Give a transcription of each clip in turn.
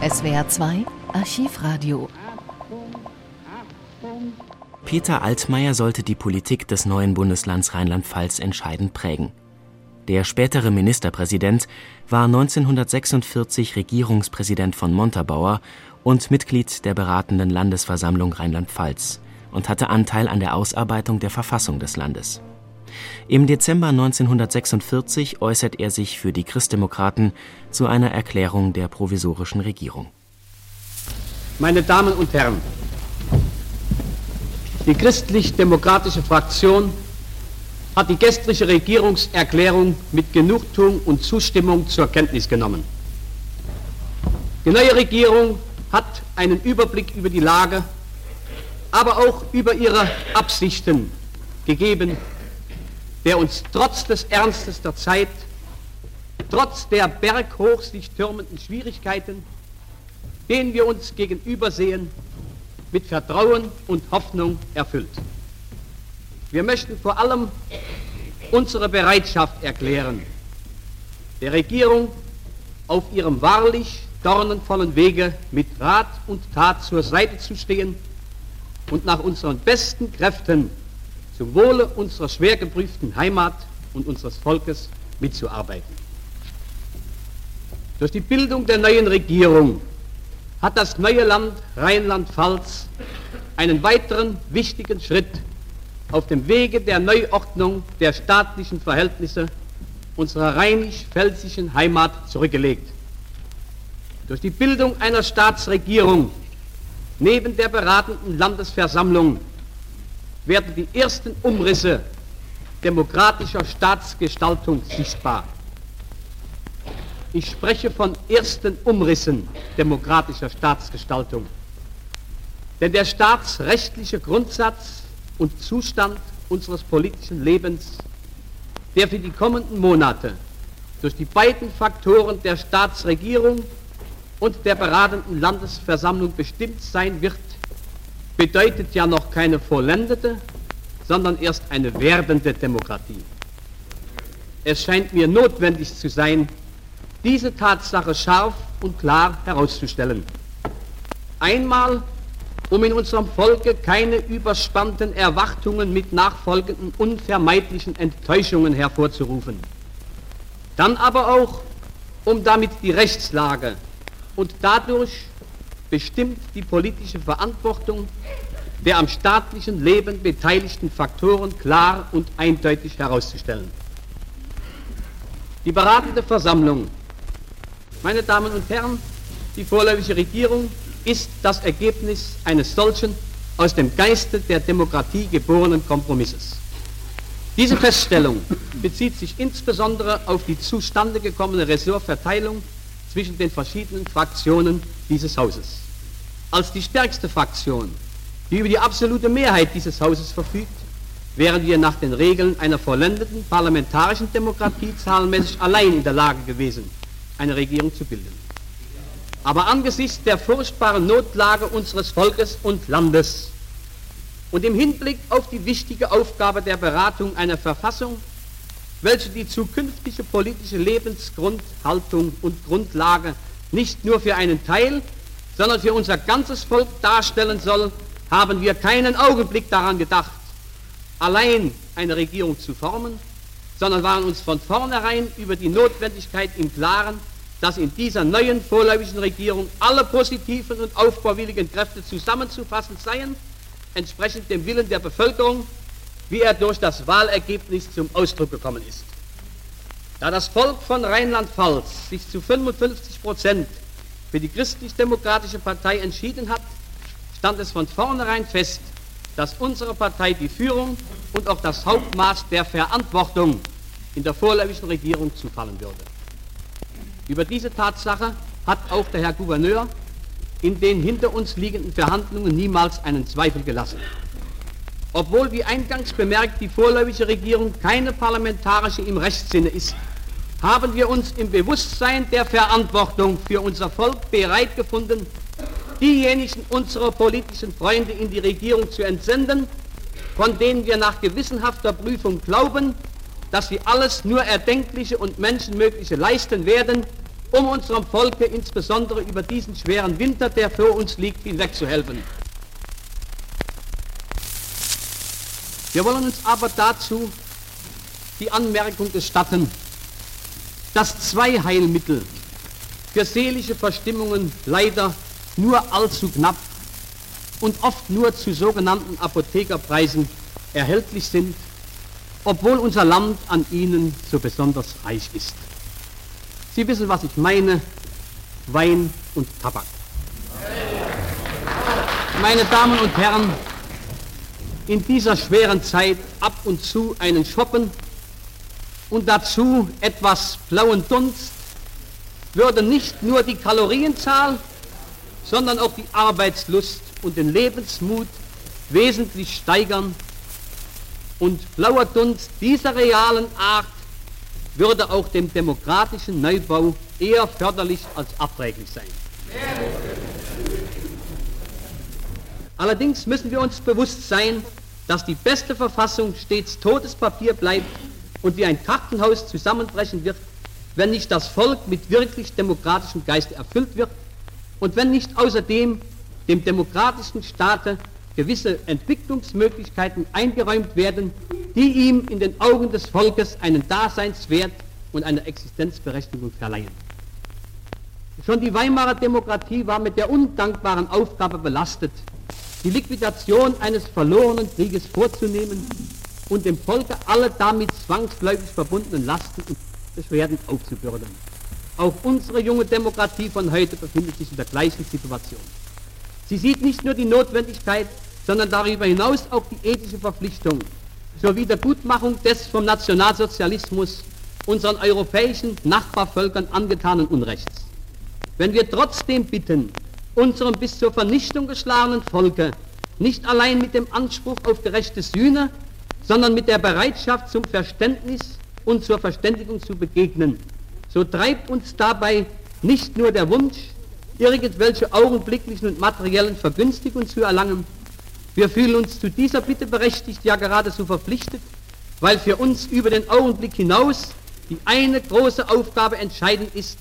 SWR 2 Archivradio. Peter Altmaier sollte die Politik des neuen Bundeslands Rheinland-Pfalz entscheidend prägen. Der spätere Ministerpräsident war 1946 Regierungspräsident von Montabaur und Mitglied der beratenden Landesversammlung Rheinland-Pfalz und hatte Anteil an der Ausarbeitung der Verfassung des Landes. Im Dezember 1946 äußert er sich für die Christdemokraten zu einer Erklärung der provisorischen Regierung. Meine Damen und Herren, die christlich-demokratische Fraktion hat die gestrige Regierungserklärung mit Genugtuung und Zustimmung zur Kenntnis genommen. Die neue Regierung hat einen Überblick über die Lage, aber auch über ihre Absichten gegeben der uns trotz des Ernstes der Zeit, trotz der berghoch sich türmenden Schwierigkeiten, denen wir uns gegenübersehen, mit Vertrauen und Hoffnung erfüllt. Wir möchten vor allem unsere Bereitschaft erklären, der Regierung auf ihrem wahrlich dornenvollen Wege mit Rat und Tat zur Seite zu stehen und nach unseren besten Kräften zum Wohle unserer schwer geprüften Heimat und unseres Volkes mitzuarbeiten. Durch die Bildung der neuen Regierung hat das neue Land Rheinland-Pfalz einen weiteren wichtigen Schritt auf dem Wege der Neuordnung der staatlichen Verhältnisse unserer rheinisch-pfälzischen Heimat zurückgelegt. Durch die Bildung einer Staatsregierung neben der beratenden Landesversammlung werden die ersten Umrisse demokratischer Staatsgestaltung sichtbar. Ich spreche von ersten Umrissen demokratischer Staatsgestaltung. Denn der staatsrechtliche Grundsatz und Zustand unseres politischen Lebens, der für die kommenden Monate durch die beiden Faktoren der Staatsregierung und der beratenden Landesversammlung bestimmt sein wird, bedeutet ja noch keine vollendete, sondern erst eine werdende Demokratie. Es scheint mir notwendig zu sein, diese Tatsache scharf und klar herauszustellen. Einmal, um in unserem Volke keine überspannten Erwartungen mit nachfolgenden unvermeidlichen Enttäuschungen hervorzurufen. Dann aber auch, um damit die Rechtslage und dadurch bestimmt die politische Verantwortung der am staatlichen Leben beteiligten Faktoren klar und eindeutig herauszustellen. Die beratende Versammlung, meine Damen und Herren, die vorläufige Regierung ist das Ergebnis eines solchen aus dem Geiste der Demokratie geborenen Kompromisses. Diese Feststellung bezieht sich insbesondere auf die zustande gekommene Ressortverteilung zwischen den verschiedenen Fraktionen dieses Hauses. Als die stärkste Fraktion, die über die absolute Mehrheit dieses Hauses verfügt, wären wir nach den Regeln einer vollendeten parlamentarischen Demokratie zahlenmäßig allein in der Lage gewesen, eine Regierung zu bilden. Aber angesichts der furchtbaren Notlage unseres Volkes und Landes und im Hinblick auf die wichtige Aufgabe der Beratung einer Verfassung, welche die zukünftige politische Lebensgrundhaltung und Grundlage nicht nur für einen Teil, sondern für unser ganzes Volk darstellen soll, haben wir keinen Augenblick daran gedacht, allein eine Regierung zu formen, sondern waren uns von vornherein über die Notwendigkeit im Klaren, dass in dieser neuen vorläufigen Regierung alle positiven und aufbauwilligen Kräfte zusammenzufassen seien, entsprechend dem Willen der Bevölkerung, wie er durch das Wahlergebnis zum Ausdruck gekommen ist. Da das Volk von Rheinland-Pfalz sich zu 55 Prozent für die christlich-demokratische Partei entschieden hat, stand es von vornherein fest, dass unsere Partei die Führung und auch das Hauptmaß der Verantwortung in der vorläufigen Regierung zufallen würde. Über diese Tatsache hat auch der Herr Gouverneur in den hinter uns liegenden Verhandlungen niemals einen Zweifel gelassen. Obwohl, wie eingangs bemerkt, die vorläufige Regierung keine parlamentarische im Rechtssinne ist, haben wir uns im Bewusstsein der Verantwortung für unser Volk bereit gefunden, diejenigen unserer politischen Freunde in die Regierung zu entsenden, von denen wir nach gewissenhafter Prüfung glauben, dass sie alles nur Erdenkliche und Menschenmögliche leisten werden, um unserem Volke insbesondere über diesen schweren Winter, der vor uns liegt, hinwegzuhelfen. Wir wollen uns aber dazu die Anmerkung gestatten, dass zwei Heilmittel für seelische Verstimmungen leider nur allzu knapp und oft nur zu sogenannten Apothekerpreisen erhältlich sind, obwohl unser Land an ihnen so besonders reich ist. Sie wissen, was ich meine, Wein und Tabak. Meine Damen und Herren, in dieser schweren Zeit ab und zu einen Shoppen und dazu etwas blauen Dunst würde nicht nur die Kalorienzahl, sondern auch die Arbeitslust und den Lebensmut wesentlich steigern und blauer Dunst dieser realen Art würde auch dem demokratischen Neubau eher förderlich als abträglich sein. Allerdings müssen wir uns bewusst sein, dass die beste Verfassung stets totes Papier bleibt und wie ein Kartenhaus zusammenbrechen wird, wenn nicht das Volk mit wirklich demokratischem Geist erfüllt wird und wenn nicht außerdem dem demokratischen Staate gewisse Entwicklungsmöglichkeiten eingeräumt werden, die ihm in den Augen des Volkes einen Daseinswert und eine Existenzberechtigung verleihen. Schon die Weimarer Demokratie war mit der undankbaren Aufgabe belastet, die Liquidation eines verlorenen Krieges vorzunehmen und dem Volke alle damit zwangsläufig verbundenen Lasten und Beschwerden aufzubürden. Auch unsere junge Demokratie von heute befindet sich in der gleichen Situation. Sie sieht nicht nur die Notwendigkeit, sondern darüber hinaus auch die ethische Verpflichtung zur Wiedergutmachung des vom Nationalsozialismus unseren europäischen Nachbarvölkern angetanen Unrechts. Wenn wir trotzdem bitten, unserem bis zur Vernichtung geschlagenen Volke nicht allein mit dem Anspruch auf gerechte Sühne, sondern mit der Bereitschaft zum Verständnis und zur Verständigung zu begegnen, so treibt uns dabei nicht nur der Wunsch, irgendwelche augenblicklichen und materiellen Vergünstigungen zu erlangen, wir fühlen uns zu dieser Bitte berechtigt, ja geradezu verpflichtet, weil für uns über den Augenblick hinaus die eine große Aufgabe entscheidend ist,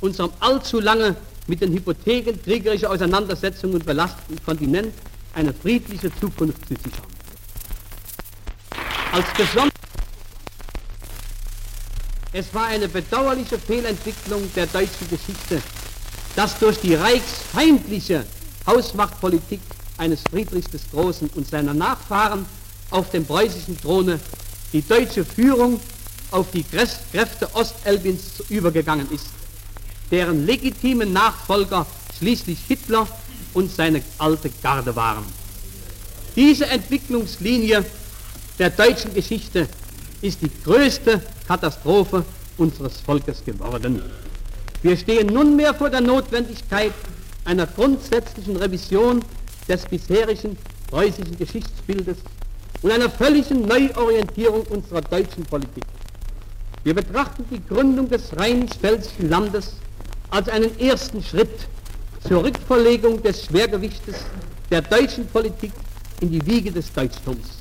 unserem allzu lange mit den Hypotheken kriegerischer Auseinandersetzungen belasteten Kontinent eine friedliche Zukunft zu sichern. Als besonders es war eine bedauerliche Fehlentwicklung der deutschen Geschichte, dass durch die reichsfeindliche Hausmachtpolitik eines Friedrichs des Großen und seiner Nachfahren auf dem preußischen Throne die deutsche Führung auf die Kräfte Ostelbins übergegangen ist, deren legitime Nachfolger schließlich Hitler und seine alte Garde waren. Diese Entwicklungslinie der deutschen Geschichte ist die größte Katastrophe unseres Volkes geworden. Wir stehen nunmehr vor der Notwendigkeit einer grundsätzlichen Revision des bisherigen preußischen Geschichtsbildes und einer völligen Neuorientierung unserer deutschen Politik. Wir betrachten die Gründung des rheinisch-pfälzischen Landes als einen ersten Schritt zur Rückverlegung des Schwergewichtes der deutschen Politik in die Wiege des Deutschtums.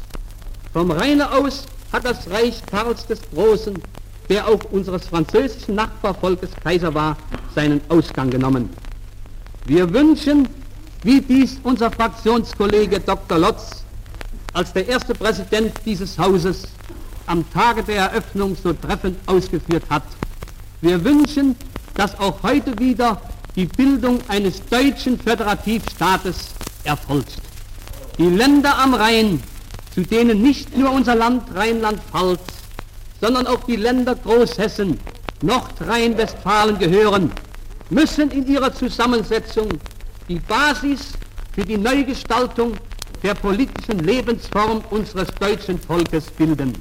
Vom Rheine aus hat das Reich Karls des Großen, der auch unseres französischen Nachbarvolkes Kaiser war, seinen Ausgang genommen. Wir wünschen, wie dies unser Fraktionskollege Dr. Lotz als der erste Präsident dieses Hauses am Tage der Eröffnung so treffend ausgeführt hat. Wir wünschen, dass auch heute wieder die Bildung eines deutschen Föderativstaates erfolgt. Die Länder am Rhein, zu denen nicht nur unser Land Rheinland-Pfalz, sondern auch die Länder Großhessen, Nordrhein-Westfalen gehören, müssen in ihrer Zusammensetzung die Basis für die Neugestaltung der politischen Lebensform unseres deutschen Volkes bilden.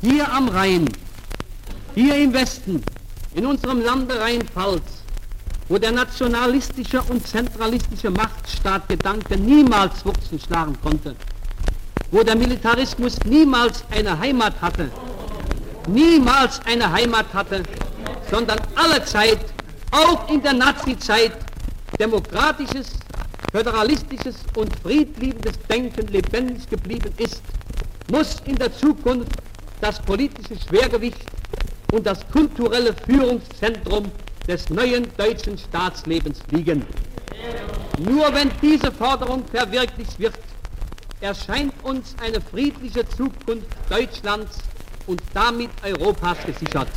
Hier am Rhein, hier im Westen, in unserem Lande Rheinpfalz, wo der nationalistische und zentralistische Machtstaatgedanke niemals Wurzeln schlagen konnte, wo der Militarismus niemals eine Heimat hatte, niemals eine Heimat hatte, sondern allezeit, auch in der Nazizeit, demokratisches, föderalistisches und friedliebendes Denken lebendig geblieben ist, muss in der Zukunft das politische Schwergewicht und das kulturelle Führungszentrum des neuen deutschen Staatslebens liegen. Nur wenn diese Forderung verwirklicht wird, erscheint uns eine friedliche Zukunft Deutschlands und damit Europas gesichert.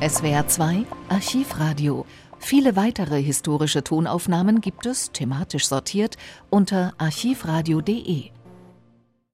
SWR 2 Archivradio. Viele weitere historische Tonaufnahmen gibt es, thematisch sortiert, unter archivradio.de.